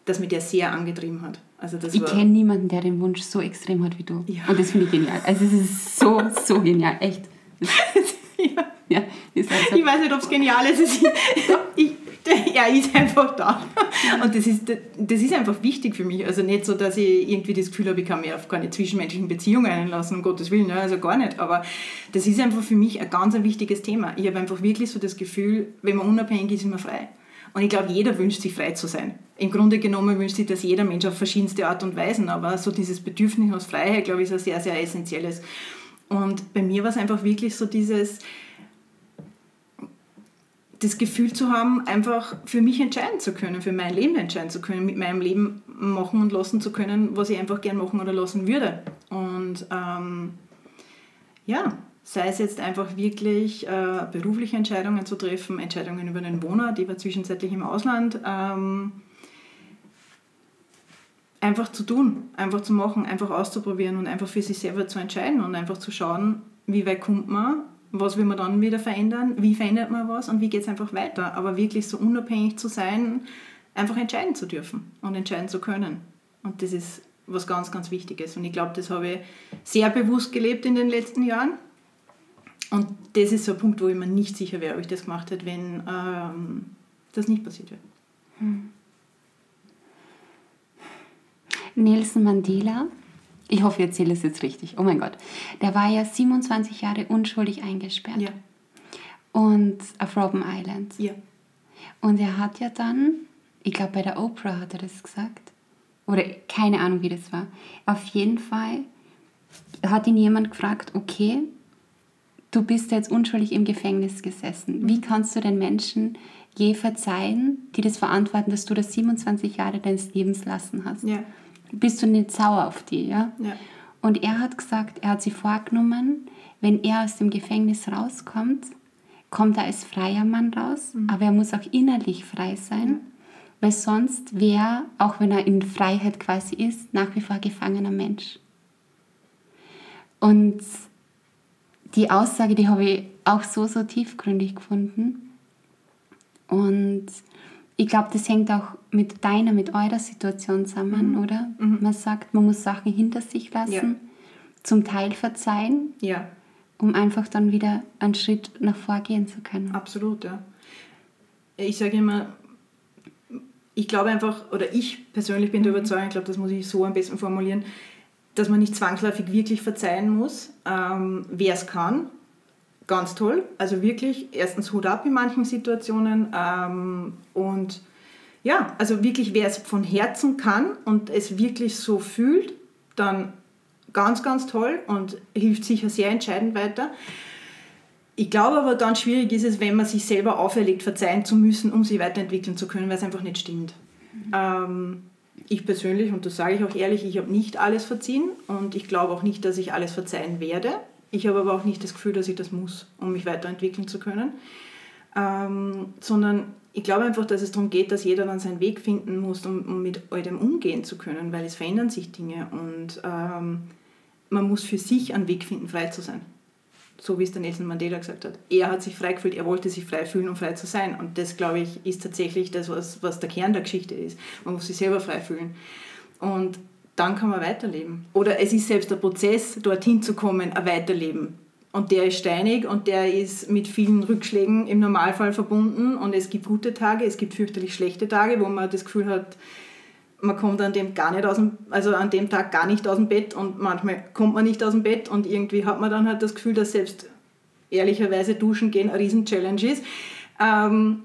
das mich der sehr angetrieben hat. Also ich kenne niemanden, der den Wunsch so extrem hat wie du. Ja. Und das finde ich genial. Also es ist so, so genial, echt. ja. ja ist ich weiß nicht, ob es genial ist. ich, er ist einfach da. Und das ist, das ist einfach wichtig für mich. Also nicht so, dass ich irgendwie das Gefühl habe, ich kann mich auf keine zwischenmenschlichen Beziehungen einlassen, um Gottes Willen, ne? also gar nicht. Aber das ist einfach für mich ein ganz ein wichtiges Thema. Ich habe einfach wirklich so das Gefühl, wenn man unabhängig ist, ist man frei. Und ich glaube, jeder wünscht sich frei zu sein. Im Grunde genommen wünscht sich das jeder Mensch auf verschiedenste Art und Weisen, aber so dieses Bedürfnis aus Freiheit, glaube ich, ist ein sehr, sehr essentielles. Und bei mir war es einfach wirklich so dieses, das Gefühl zu haben, einfach für mich entscheiden zu können, für mein Leben entscheiden zu können, mit meinem Leben machen und lassen zu können, was ich einfach gern machen oder lassen würde. Und ähm, ja, sei es jetzt einfach wirklich äh, berufliche Entscheidungen zu treffen, Entscheidungen über den Wohnort, die war zwischenzeitlich im Ausland, ähm, einfach zu tun, einfach zu machen, einfach auszuprobieren und einfach für sich selber zu entscheiden und einfach zu schauen, wie weit kommt man, was will man dann wieder verändern, wie verändert man was und wie geht es einfach weiter. Aber wirklich so unabhängig zu sein, einfach entscheiden zu dürfen und entscheiden zu können. Und das ist was ganz, ganz wichtig ist. Und ich glaube, das habe ich sehr bewusst gelebt in den letzten Jahren. Und das ist so ein Punkt, wo ich mir nicht sicher wäre, ob ich das gemacht hätte, wenn ähm, das nicht passiert wäre. Hm. Nelson Mandela, ich hoffe, ich erzähle es jetzt richtig, oh mein Gott, der war ja 27 Jahre unschuldig eingesperrt. Ja. Und auf Robben Island. Ja. Und er hat ja dann, ich glaube bei der Oprah hat er das gesagt, oder keine Ahnung, wie das war. Auf jeden Fall hat ihn jemand gefragt, okay, du bist jetzt unschuldig im Gefängnis gesessen. Wie kannst du den Menschen je verzeihen, die das verantworten, dass du das 27 Jahre deines Lebens lassen hast? Ja. Bist du nicht sauer auf die, ja? ja? Und er hat gesagt, er hat sich vorgenommen, wenn er aus dem Gefängnis rauskommt, kommt er als freier Mann raus, mhm. aber er muss auch innerlich frei sein, mhm. weil sonst wäre, auch wenn er in Freiheit quasi ist, nach wie vor gefangener Mensch. Und die Aussage, die habe ich auch so, so tiefgründig gefunden. Und ich glaube, das hängt auch mit deiner, mit eurer Situation zusammen, mhm. oder? Mhm. Man sagt, man muss Sachen hinter sich lassen, ja. zum Teil verzeihen, ja. um einfach dann wieder einen Schritt nach vorgehen zu können. Absolut, ja. Ich sage immer, ich glaube einfach, oder ich persönlich bin der mhm. Überzeugung, ich glaube, das muss ich so am besten formulieren, dass man nicht zwangsläufig wirklich verzeihen muss. Ähm, Wer es kann, ganz toll. Also wirklich, erstens Hut ab in manchen Situationen. Ähm, und ja, also wirklich, wer es von Herzen kann und es wirklich so fühlt, dann ganz, ganz toll und hilft sicher sehr entscheidend weiter. Ich glaube aber, ganz schwierig ist es, wenn man sich selber auferlegt, verzeihen zu müssen, um sich weiterentwickeln zu können, weil es einfach nicht stimmt. Mhm. Ähm, ich persönlich, und das sage ich auch ehrlich, ich habe nicht alles verziehen und ich glaube auch nicht, dass ich alles verzeihen werde. Ich habe aber auch nicht das Gefühl, dass ich das muss, um mich weiterentwickeln zu können. Ähm, sondern ich glaube einfach, dass es darum geht, dass jeder dann seinen Weg finden muss, um, um mit all dem umgehen zu können, weil es verändern sich Dinge und ähm, man muss für sich einen Weg finden, frei zu sein so wie es der Nelson Mandela gesagt hat. Er hat sich frei gefühlt, er wollte sich frei fühlen, um frei zu sein. Und das, glaube ich, ist tatsächlich das, was, was der Kern der Geschichte ist. Man muss sich selber frei fühlen. Und dann kann man weiterleben. Oder es ist selbst der Prozess, dorthin zu kommen, ein Weiterleben. Und der ist steinig und der ist mit vielen Rückschlägen im Normalfall verbunden. Und es gibt gute Tage, es gibt fürchterlich schlechte Tage, wo man das Gefühl hat, man kommt an dem gar nicht aus dem, also an dem Tag gar nicht aus dem Bett und manchmal kommt man nicht aus dem Bett und irgendwie hat man dann halt das Gefühl, dass selbst ehrlicherweise Duschen gehen eine Riesen-Challenge ist. Ähm,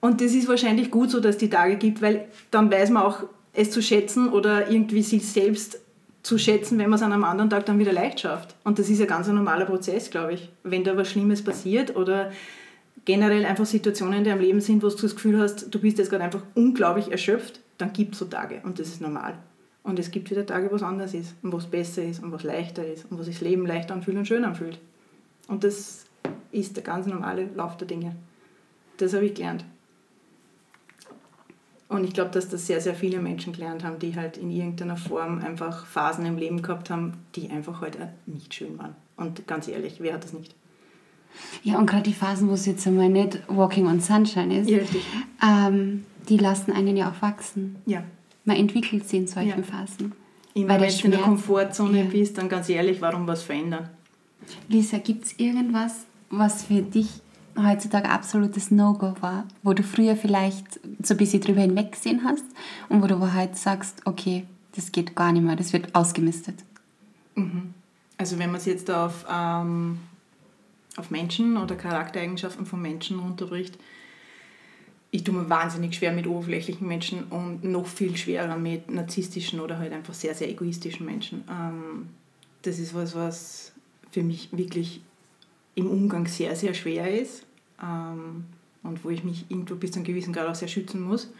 und das ist wahrscheinlich gut so, dass es die Tage gibt, weil dann weiß man auch, es zu schätzen oder irgendwie sich selbst zu schätzen, wenn man es an einem anderen Tag dann wieder leicht schafft. Und das ist ein ganz normaler Prozess, glaube ich. Wenn da was Schlimmes passiert oder generell einfach Situationen in deinem Leben sind, wo du das Gefühl hast, du bist jetzt gerade einfach unglaublich erschöpft, dann gibt es so Tage und das ist normal. Und es gibt wieder Tage, wo es anders ist und wo es besser ist und wo es leichter ist und wo sich das Leben leichter anfühlt und schön anfühlt. Und das ist der ganz normale Lauf der Dinge. Das habe ich gelernt. Und ich glaube, dass das sehr, sehr viele Menschen gelernt haben, die halt in irgendeiner Form einfach Phasen im Leben gehabt haben, die einfach heute halt nicht schön waren. Und ganz ehrlich, wer hat das nicht? Ja, und gerade die Phasen, wo es jetzt einmal nicht Walking on Sunshine ist, ja, ähm, die lassen einen ja auch wachsen. Ja. Man entwickelt sich in solchen ja. Phasen. Immer wenn du in der Komfortzone ja. bist, dann ganz ehrlich, warum was verändern? Lisa, gibt es irgendwas, was für dich heutzutage absolutes No-Go war, wo du früher vielleicht so ein bisschen drüber hinweggesehen hast und wo du heute sagst, okay, das geht gar nicht mehr, das wird ausgemistet? Mhm. Also wenn man es jetzt auf, ähm, auf Menschen oder Charaktereigenschaften von Menschen runterbricht, ich tue mir wahnsinnig schwer mit oberflächlichen Menschen und noch viel schwerer mit narzisstischen oder halt einfach sehr, sehr egoistischen Menschen. Ähm, das ist was, was für mich wirklich im Umgang sehr, sehr schwer ist ähm, und wo ich mich irgendwo bis zu einem gewissen Grad auch sehr schützen muss.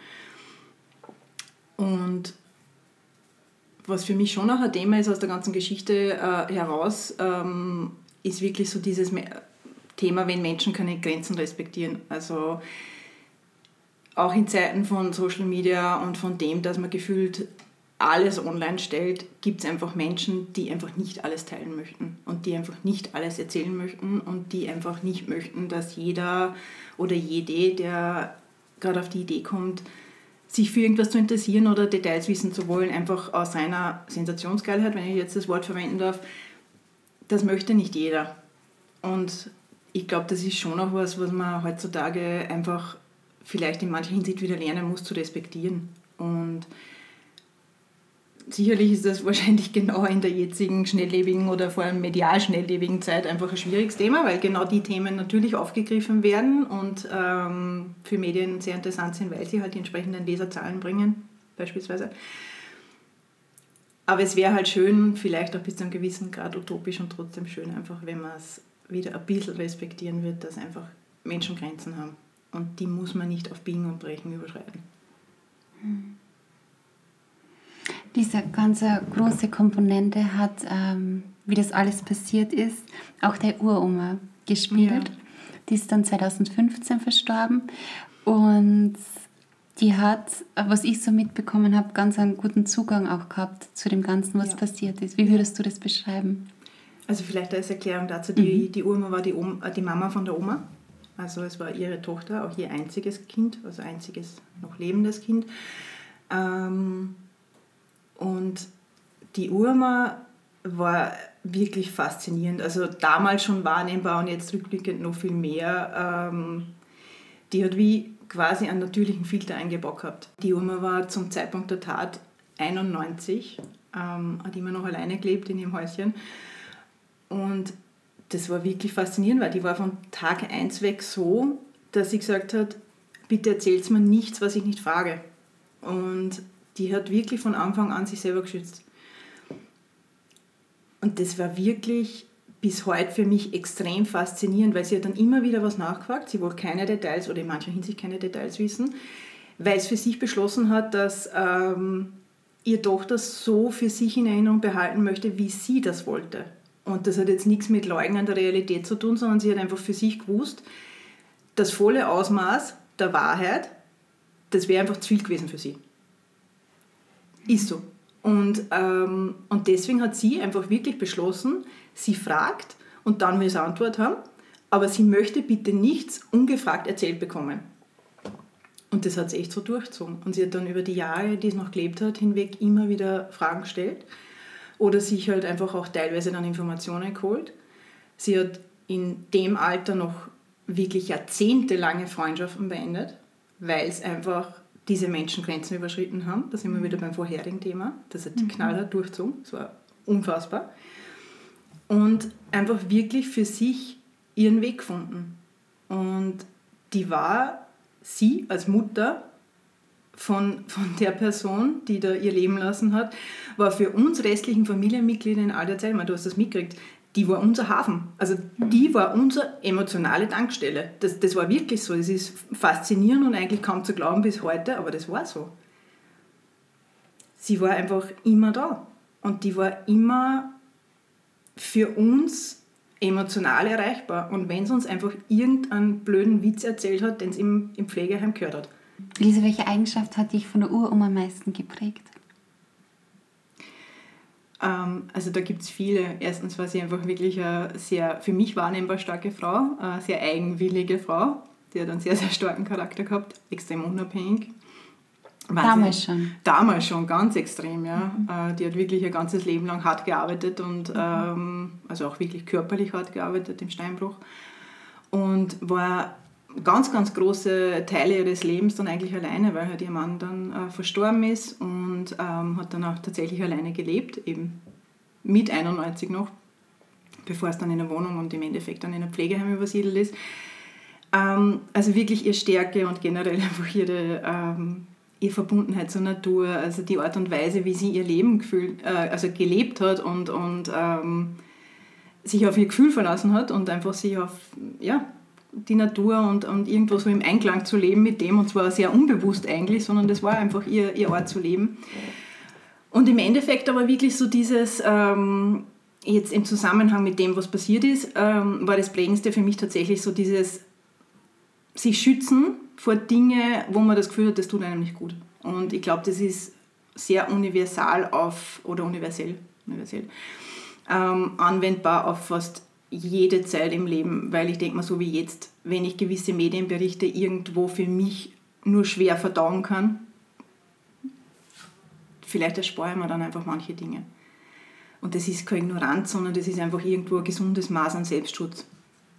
Und was für mich schon auch ein Thema ist aus der ganzen Geschichte äh, heraus, ähm, ist wirklich so dieses Thema, wenn Menschen keine Grenzen respektieren. Also auch in Zeiten von Social Media und von dem, dass man gefühlt alles online stellt, gibt es einfach Menschen, die einfach nicht alles teilen möchten und die einfach nicht alles erzählen möchten und die einfach nicht möchten, dass jeder oder jede, der gerade auf die Idee kommt, sich für irgendwas zu interessieren oder Details wissen zu wollen, einfach aus seiner Sensationsgeilheit, wenn ich jetzt das Wort verwenden darf, das möchte nicht jeder. Und ich glaube, das ist schon auch was, was man heutzutage einfach vielleicht in mancher Hinsicht wieder lernen muss zu respektieren. Und sicherlich ist das wahrscheinlich genau in der jetzigen schnelllebigen oder vor allem medial schnelllebigen Zeit einfach ein schwieriges Thema, weil genau die Themen natürlich aufgegriffen werden und ähm, für Medien sehr interessant sind, weil sie halt die entsprechenden Leserzahlen bringen, beispielsweise. Aber es wäre halt schön, vielleicht auch bis zu einem gewissen Grad utopisch und trotzdem schön, einfach wenn man es wieder ein bisschen respektieren wird, dass einfach Menschen Grenzen haben. Und die muss man nicht auf Biegen und Brechen überschreiten. Hm. Diese ganze große Komponente hat, ähm, wie das alles passiert ist, auch der Uroma gespielt. Ja. Die ist dann 2015 verstorben und die hat, was ich so mitbekommen habe, ganz einen guten Zugang auch gehabt zu dem Ganzen, was ja. passiert ist. Wie würdest du das beschreiben? Also vielleicht als Erklärung dazu, die, mhm. die Urma war die, Oma, die Mama von der Oma. Also es war ihre Tochter, auch ihr einziges Kind, also einziges noch lebendes Kind. Ähm, und die Urma war wirklich faszinierend. Also damals schon wahrnehmbar und jetzt rückblickend noch viel mehr. Ähm, die hat wie quasi einen natürlichen Filter eingebaut gehabt. Die Urma war zum Zeitpunkt der Tat 91, ähm, hat immer noch alleine gelebt in ihrem Häuschen. Und das war wirklich faszinierend, weil die war von Tag 1 weg so, dass sie gesagt hat, bitte erzählt mir nichts, was ich nicht frage. Und die hat wirklich von Anfang an sich selber geschützt. Und das war wirklich bis heute für mich extrem faszinierend, weil sie hat dann immer wieder was nachgefragt. Sie wollte keine Details oder in mancher Hinsicht keine Details wissen, weil es für sich beschlossen hat, dass ähm, ihr Tochter so für sich in Erinnerung behalten möchte, wie sie das wollte. Und das hat jetzt nichts mit Leugnen der Realität zu tun, sondern sie hat einfach für sich gewusst, das volle Ausmaß der Wahrheit, das wäre einfach zu viel gewesen für sie. Ist so. Und, ähm, und deswegen hat sie einfach wirklich beschlossen, sie fragt und dann will sie Antwort haben, aber sie möchte bitte nichts ungefragt erzählt bekommen. Und das hat sie echt so durchgezogen. Und sie hat dann über die Jahre, die es noch gelebt hat, hinweg immer wieder Fragen gestellt oder sich halt einfach auch teilweise dann Informationen geholt. Sie hat in dem Alter noch wirklich jahrzehntelange Freundschaften beendet, weil es einfach diese Menschen Grenzen überschritten haben. Da sind wir wieder beim vorherigen Thema. Das hat die mhm. knallhart durchzogen. Das war unfassbar. Und einfach wirklich für sich ihren Weg gefunden. Und die war sie als Mutter von, von der Person, die da ihr Leben lassen hat, war für uns restlichen Familienmitglieder in all der Zeit, du hast das mitgekriegt, die war unser Hafen. Also die war unsere emotionale Tankstelle. Das, das war wirklich so. Das ist faszinierend und eigentlich kaum zu glauben bis heute, aber das war so. Sie war einfach immer da. Und die war immer für uns emotional erreichbar. Und wenn sie uns einfach irgendeinen blöden Witz erzählt hat, den sie im, im Pflegeheim gehört hat. Lisa, welche Eigenschaft hat dich von der Uroma am meisten geprägt? Ähm, also da gibt es viele. Erstens war sie einfach wirklich eine sehr, für mich wahrnehmbar starke Frau, eine sehr eigenwillige Frau. Die hat einen sehr, sehr starken Charakter gehabt, extrem unabhängig. Wahnsinn. Damals schon. Damals schon, ganz extrem, ja. Mhm. Äh, die hat wirklich ihr ganzes Leben lang hart gearbeitet und mhm. ähm, also auch wirklich körperlich hart gearbeitet im Steinbruch. Und war ganz, ganz große Teile ihres Lebens dann eigentlich alleine, weil halt ihr Mann dann äh, verstorben ist und ähm, hat dann auch tatsächlich alleine gelebt, eben mit 91 noch, bevor es dann in der Wohnung und im Endeffekt dann in ein Pflegeheim übersiedelt ist. Ähm, also wirklich ihre Stärke und generell einfach ihre, ähm, ihre Verbundenheit zur Natur, also die Art und Weise, wie sie ihr Leben gefühlt, äh, also gelebt hat und, und ähm, sich auf ihr Gefühl verlassen hat und einfach sich auf, ja, die Natur und, und irgendwo so im Einklang zu leben mit dem und zwar sehr unbewusst eigentlich, sondern das war einfach ihr, ihr Ort zu leben. Und im Endeffekt aber wirklich so dieses, ähm, jetzt im Zusammenhang mit dem, was passiert ist, ähm, war das Prägendste für mich tatsächlich so dieses sich schützen vor Dinge, wo man das Gefühl hat, das tut einem nicht gut. Und ich glaube, das ist sehr universal auf, oder universell, universell ähm, anwendbar auf fast jede Zeit im Leben, weil ich denke mal, so wie jetzt, wenn ich gewisse Medienberichte irgendwo für mich nur schwer verdauen kann, vielleicht erspare ich mir dann einfach manche Dinge. Und das ist keine Ignoranz, sondern das ist einfach irgendwo ein gesundes Maß an Selbstschutz,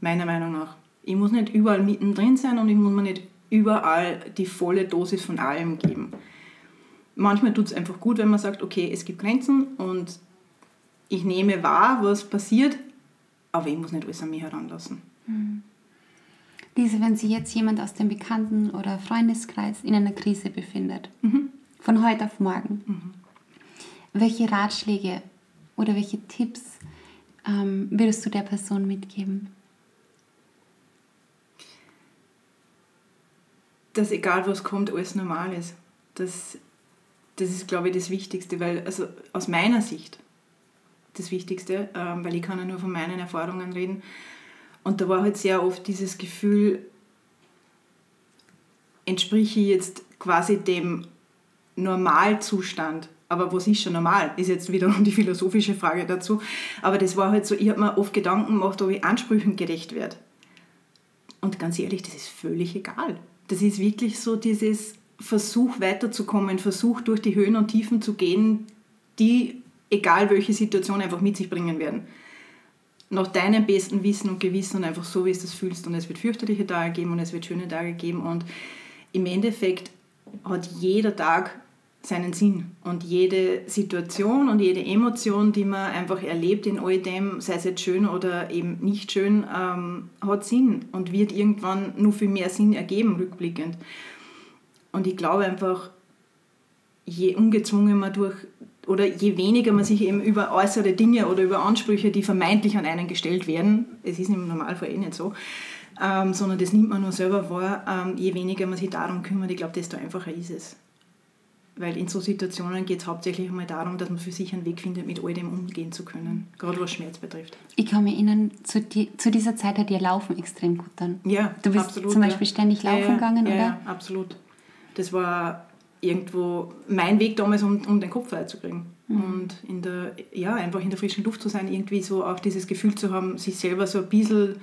meiner Meinung nach. Ich muss nicht überall mittendrin sein und ich muss mir nicht überall die volle Dosis von allem geben. Manchmal tut es einfach gut, wenn man sagt, okay, es gibt Grenzen und ich nehme wahr, was passiert, aber ich muss nicht alles an mich heranlassen. Mhm. Lise, wenn sich jetzt jemand aus dem Bekannten- oder Freundeskreis in einer Krise befindet, mhm. von heute auf morgen, mhm. welche Ratschläge oder welche Tipps ähm, würdest du der Person mitgeben? Dass egal was kommt, alles normal ist. Das, das ist, glaube ich, das Wichtigste, weil also aus meiner Sicht das Wichtigste, ähm, weil ich kann ja nur von meinen Erfahrungen reden. Und da war halt sehr oft dieses Gefühl, entspreche ich jetzt quasi dem Normalzustand. Aber was ist schon normal? Ist jetzt wiederum die philosophische Frage dazu. Aber das war halt so, ich habe mir oft Gedanken gemacht, ob ich Ansprüchen gerecht werde. Und ganz ehrlich, das ist völlig egal. Das ist wirklich so dieses Versuch weiterzukommen, Versuch durch die Höhen und Tiefen zu gehen, die egal welche Situation einfach mit sich bringen werden. Nach deinem besten Wissen und Gewissen und einfach so, wie es fühlst. Und es wird fürchterliche Tage geben und es wird schöne Tage geben. Und im Endeffekt hat jeder Tag seinen Sinn. Und jede Situation und jede Emotion, die man einfach erlebt in all dem, sei es jetzt schön oder eben nicht schön, ähm, hat Sinn und wird irgendwann nur viel mehr Sinn ergeben, rückblickend. Und ich glaube einfach, je ungezwungen man durch oder je weniger man sich eben über äußere Dinge oder über Ansprüche, die vermeintlich an einen gestellt werden, es ist im Normalfall eh nicht so, ähm, sondern das nimmt man nur selber wahr, ähm, je weniger man sich darum kümmert, ich glaube, desto einfacher ist es. Weil in so Situationen geht es hauptsächlich einmal darum, dass man für sich einen Weg findet, mit all dem umgehen zu können, gerade was Schmerz betrifft. Ich kann mich erinnern, zu, die, zu dieser Zeit hat dir Laufen extrem gut dann. Ja, Du bist absolut, zum Beispiel ja. ständig laufen ja, ja, gegangen, oder? Ja, absolut. Das war irgendwo mein Weg damals, um, um den Kopf frei zu kriegen. Mhm. Und in der, ja, einfach in der frischen Luft zu sein, irgendwie so auch dieses Gefühl zu haben, sich selber so ein bisschen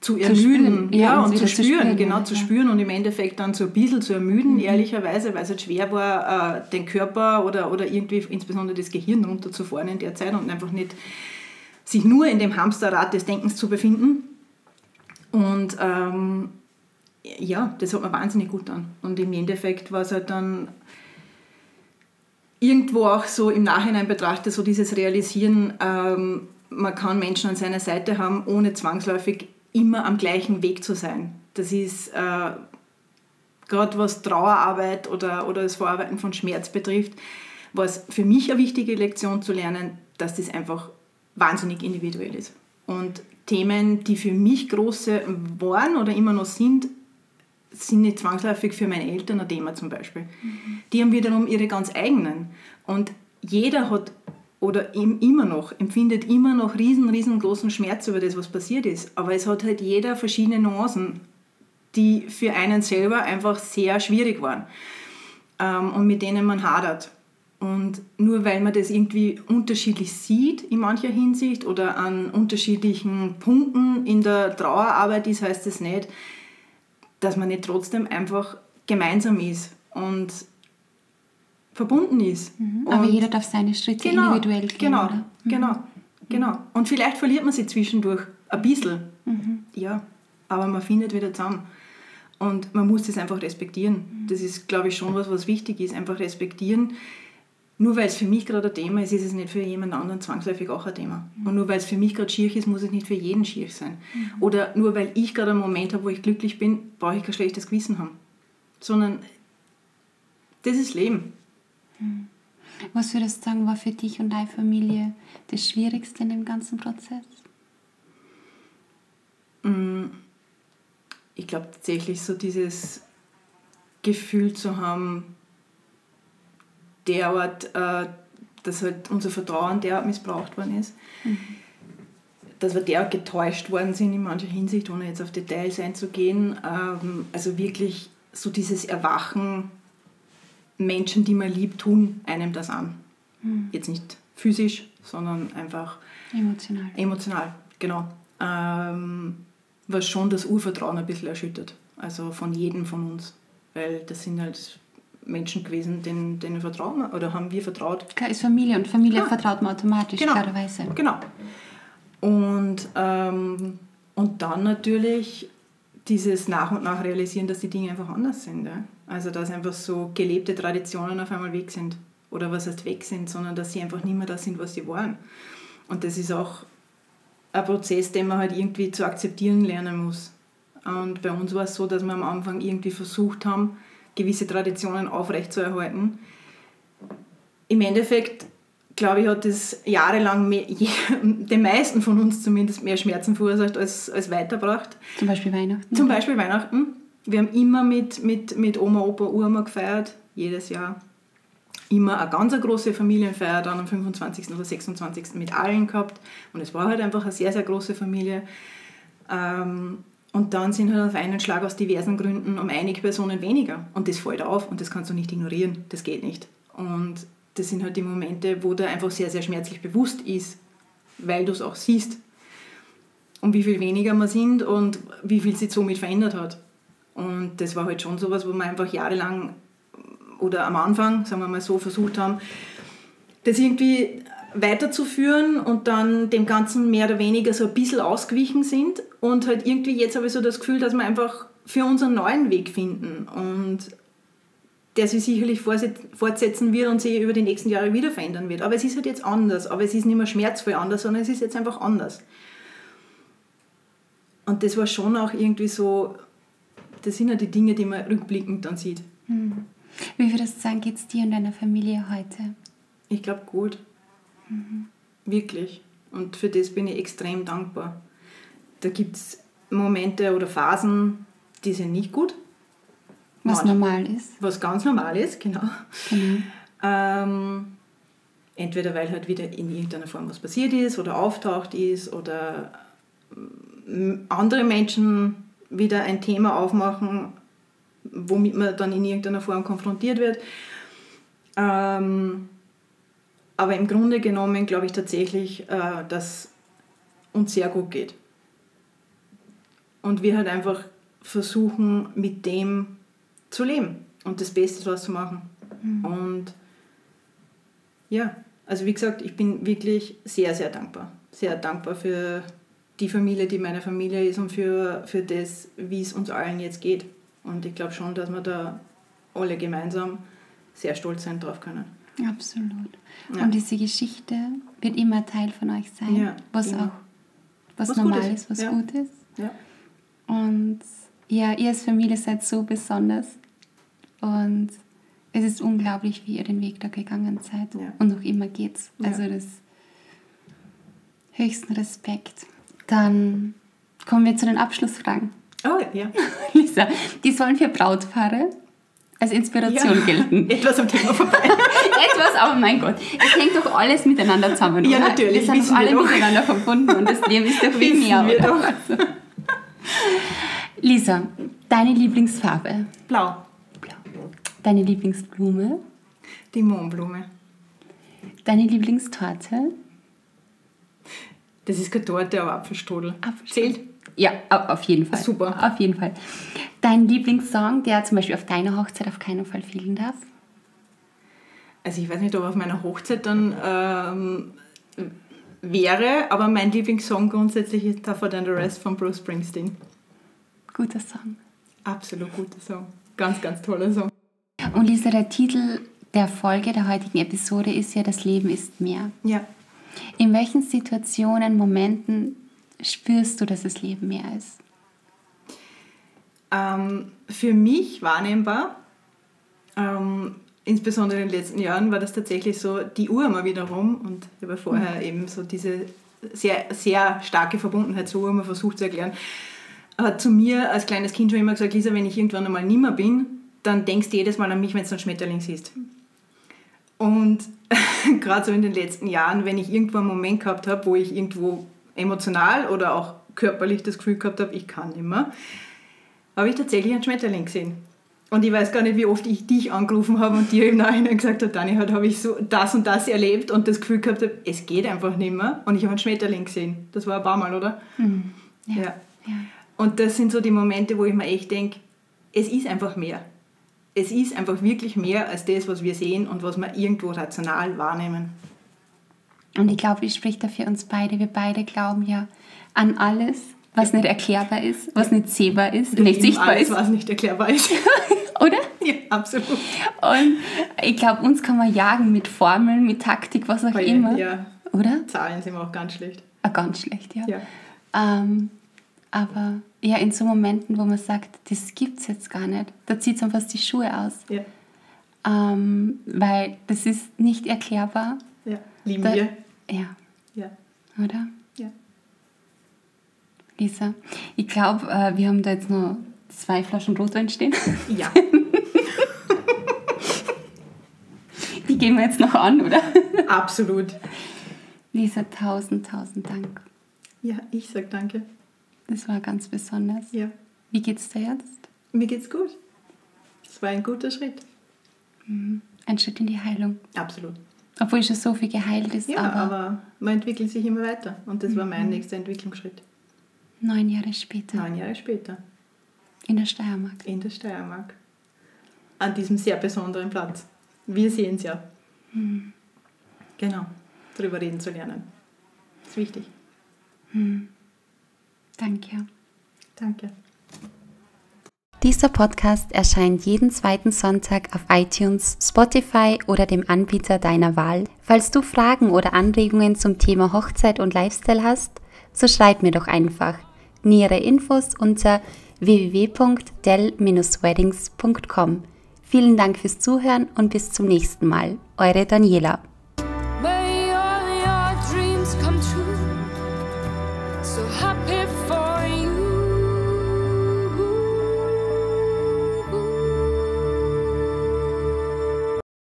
zu ermüden. Zu ja, ja, und zu spüren, zu spüren, genau, ja. zu spüren und im Endeffekt dann so ein bisschen zu ermüden, mhm. ehrlicherweise, weil es halt schwer war, äh, den Körper oder, oder irgendwie insbesondere das Gehirn runterzufahren in der Zeit und einfach nicht sich nur in dem Hamsterrad des Denkens zu befinden. Und ähm, ja, das hat mir wahnsinnig gut an. Und im Endeffekt war es halt dann irgendwo auch so im Nachhinein betrachtet, so dieses Realisieren, ähm, man kann Menschen an seiner Seite haben, ohne zwangsläufig immer am gleichen Weg zu sein. Das ist äh, gerade was Trauerarbeit oder, oder das Verarbeiten von Schmerz betrifft, war es für mich eine wichtige Lektion zu lernen, dass das einfach wahnsinnig individuell ist. Und Themen, die für mich große waren oder immer noch sind, sind nicht zwangsläufig für meine Eltern ein Thema zum Beispiel. Mhm. Die haben wiederum ihre ganz eigenen. Und jeder hat oder immer noch, empfindet immer noch riesen, riesengroßen Schmerz über das, was passiert ist. Aber es hat halt jeder verschiedene Nuancen, die für einen selber einfach sehr schwierig waren ähm, und mit denen man hadert. Und nur weil man das irgendwie unterschiedlich sieht in mancher Hinsicht oder an unterschiedlichen Punkten in der Trauerarbeit ist, heißt es das nicht, dass man nicht trotzdem einfach gemeinsam ist und verbunden ist. Mhm. Aber jeder darf seine Schritte genau, individuell gehen. Genau, oder? Mhm. genau, genau. Und vielleicht verliert man sie zwischendurch ein bisschen. Mhm. Ja, aber man findet wieder zusammen. Und man muss das einfach respektieren. Das ist, glaube ich, schon was, was wichtig ist. Einfach respektieren. Nur weil es für mich gerade ein Thema ist, ist es nicht für jemand anderen zwangsläufig auch ein Thema. Mhm. Und nur weil es für mich gerade schier ist, muss es nicht für jeden schier sein. Mhm. Oder nur weil ich gerade einen Moment habe, wo ich glücklich bin, brauche ich kein schlechtes Gewissen haben. Sondern das ist Leben. Mhm. Was würdest du sagen, war für dich und deine Familie das Schwierigste in dem ganzen Prozess? Mm, ich glaube tatsächlich so dieses Gefühl zu haben, derart, äh, dass halt unser Vertrauen derart missbraucht worden ist. Mhm. Dass wir derart getäuscht worden sind in mancher Hinsicht, ohne jetzt auf Details einzugehen. Ähm, also wirklich so dieses Erwachen, Menschen, die man liebt, tun einem das an. Mhm. Jetzt nicht physisch, sondern einfach emotional. Emotional, genau. Ähm, was schon das Urvertrauen ein bisschen erschüttert. Also von jedem von uns. Weil das sind halt Menschen gewesen, denen, denen vertrauen wir oder haben wir vertraut. Klar, ist Familie und Familie Ja. vertraut man automatisch, Genau. klarerweise. Genau. Und, ähm, und dann natürlich dieses nach und nach realisieren, dass die Dinge einfach anders sind. Ja? Also dass einfach so gelebte Traditionen auf einmal weg sind. Oder was heißt weg sind, sondern dass sie einfach nicht mehr das sind, was sie waren. Und das ist auch ein Prozess, den man halt irgendwie zu akzeptieren lernen muss. Und bei uns war es so, dass wir am Anfang irgendwie versucht haben, gewisse Traditionen aufrechtzuerhalten. Im Endeffekt, glaube ich, hat das jahrelang mehr, den meisten von uns zumindest mehr Schmerzen verursacht als, als weitergebracht. Zum Beispiel Weihnachten. Zum Beispiel Weihnachten. Wir haben immer mit, mit, mit Oma, Opa, Urma gefeiert, jedes Jahr. Immer eine ganz große Familienfeier, dann am 25. oder 26. mit allen gehabt. Und es war halt einfach eine sehr, sehr große Familie. Ähm, und dann sind halt auf einen Schlag aus diversen Gründen um einige Personen weniger. Und das fällt auf und das kannst du nicht ignorieren. Das geht nicht. Und das sind halt die Momente, wo dir einfach sehr, sehr schmerzlich bewusst ist, weil du es auch siehst. Um wie viel weniger wir sind und wie viel sich somit verändert hat. Und das war halt schon sowas, wo wir einfach jahrelang oder am Anfang, sagen wir mal so, versucht haben, das irgendwie weiterzuführen und dann dem Ganzen mehr oder weniger so ein bisschen ausgewichen sind. Und halt irgendwie jetzt habe ich so das Gefühl, dass wir einfach für unseren neuen Weg finden und der sich sicherlich fortsetzen wird und sich über die nächsten Jahre wieder verändern wird. Aber es ist halt jetzt anders. Aber es ist nicht mehr schmerzvoll anders, sondern es ist jetzt einfach anders. Und das war schon auch irgendwie so, das sind ja die Dinge, die man rückblickend dann sieht. Wie würdest du sagen, geht es dir und deiner Familie heute? Ich glaube gut. Wirklich. Und für das bin ich extrem dankbar. Da gibt es Momente oder Phasen, die sind nicht gut. Was Manch- normal ist. Was ganz normal ist, genau. Genau. Ähm, entweder weil halt wieder in irgendeiner Form was passiert ist oder auftaucht ist oder mm, andere Menschen wieder ein Thema aufmachen, womit man dann in irgendeiner Form konfrontiert wird. Ähm, aber im Grunde genommen glaube ich tatsächlich, äh, dass uns sehr gut geht. Und wir halt einfach versuchen, mit dem zu leben und das Beste daraus zu machen. Und ja, also wie gesagt, ich bin wirklich sehr, sehr dankbar. Sehr dankbar für die Familie, die meine Familie ist und für, für das, wie es uns allen jetzt geht. Und ich glaube schon, dass wir da alle gemeinsam sehr stolz sein drauf können. Absolut. Ja. Und diese Geschichte wird immer Teil von euch sein, Ja, was immer. auch was, Was normal ist, was ja. gut ist. Und ja, ihr als Familie seid so besonders. Und es ist unglaublich, wie ihr den Weg da gegangen seid. Ja. Und noch immer geht's. Ja. Also das höchsten Respekt. Dann kommen wir zu den Abschlussfragen. Oh ja. Lisa, die sollen für Brautpaare als Inspiration ja. gelten. Etwas am Thema vorbei. Etwas, aber mein Gott, es hängt doch alles miteinander zusammen, Ja, oder? natürlich, Wir sind doch alle doch. miteinander verbunden und das Leben ist doch Wissen mehr, wir oder? doch. Lisa, deine Lieblingsfarbe? Blau. Deine Lieblingsblume? Die Mohnblume. Deine Lieblingstorte? Das ist keine Torte, aber Apfelstrudel. Apfelstrudel. Zählt. Ja, au- auf jeden Fall. Super. Auf jeden Fall. Dein Lieblingssong, der zum Beispiel auf deiner Hochzeit auf keinen Fall fehlen darf? Also ich weiß nicht, ob auf meiner Hochzeit dann ähm, wäre, aber mein Lieblingssong grundsätzlich ist Tougher Than the Rest von Bruce Springsteen. Guter Song. Absolut guter Song. Ganz, ganz toller Song. Und Lisa, der Titel der Folge der heutigen Episode ist ja Das Leben ist mehr. Ja. In welchen Situationen, Momenten spürst du, dass das Leben mehr ist? Ähm, für mich wahrnehmbar, ähm, insbesondere in den letzten Jahren, war das tatsächlich so die Uhr mal wiederum und ich habe vorher eben so diese sehr, sehr starke Verbundenheit zur Uhr mal versucht zu erklären, hat zu mir als kleines Kind schon immer gesagt, Lisa, wenn ich irgendwann einmal nimmer bin, dann denkst du jedes Mal an mich, wenn du einen Schmetterling siehst. Und gerade so in den letzten Jahren, wenn ich irgendwo einen Moment gehabt habe, wo ich irgendwo emotional oder auch körperlich das Gefühl gehabt habe, ich kann nicht mehr, habe ich tatsächlich einen Schmetterling gesehen. Und ich weiß gar nicht, wie oft ich dich angerufen habe und dir im Nachhinein gesagt habe, Dani, heute habe ich so das und das erlebt und das Gefühl gehabt habe, es geht einfach nicht mehr. Und ich habe einen Schmetterling gesehen. Das war ein paar Mal, oder? Ja. Ja. ja. Und das sind so die Momente, wo ich mir echt denke, es ist einfach mehr. es ist einfach wirklich mehr als das, was wir sehen und was wir irgendwo rational wahrnehmen. Und ich glaube, ich spreche da für uns beide. Wir beide glauben ja an alles, was nicht erklärbar ist, was nicht sehbar ist, Wir nicht sichtbar alles, ist. was nicht erklärbar ist. Oder? ja, absolut. Und ich glaube, uns kann man jagen mit Formeln, mit Taktik, was auch Weil, immer. Ja, Oder? Zahlen sind wir auch ganz schlecht. Ah, ganz schlecht, ja. Ja. Ähm, aber ja, in so Momenten, wo man sagt, das gibt es jetzt gar nicht, da zieht es fast die Schuhe aus. Ja, Ähm, weil das ist nicht erklärbar. ja. Lieben Da, wir. ja, Ja, oder? ja. Lisa, ich glaube, äh, wir haben da jetzt noch zwei Flaschen Rotwein stehen. Ja, Die gehen wir jetzt noch an, oder? absolut. Lisa, tausend, tausend Dank. Ja, ich sag danke. Das war ganz besonders. Ja, Wie geht's dir jetzt? mir geht's gut. Es war ein guter Schritt. Ein Schritt in die Heilung. Absolut. Obwohl schon so viel geheilt ist, Ja, aber, aber, man entwickelt sich immer weiter. Und das war mein nächster Entwicklungsschritt. Neun Jahre später Neun Jahre später. in der Steiermark. in der Steiermark. An diesem sehr besonderen Platz. Wir sehen es ja. Genau, darüber reden zu lernen. Das ist wichtig. Danke. Danke. Dieser Podcast erscheint jeden zweiten Sonntag auf iTunes, Spotify oder dem Anbieter deiner Wahl. Falls du Fragen oder Anregungen zum Thema Hochzeit und Lifestyle hast, so schreib mir doch einfach. Nähere Infos unter www.del-weddings.com. Vielen Dank fürs Zuhören und bis zum nächsten Mal. Eure Daniela.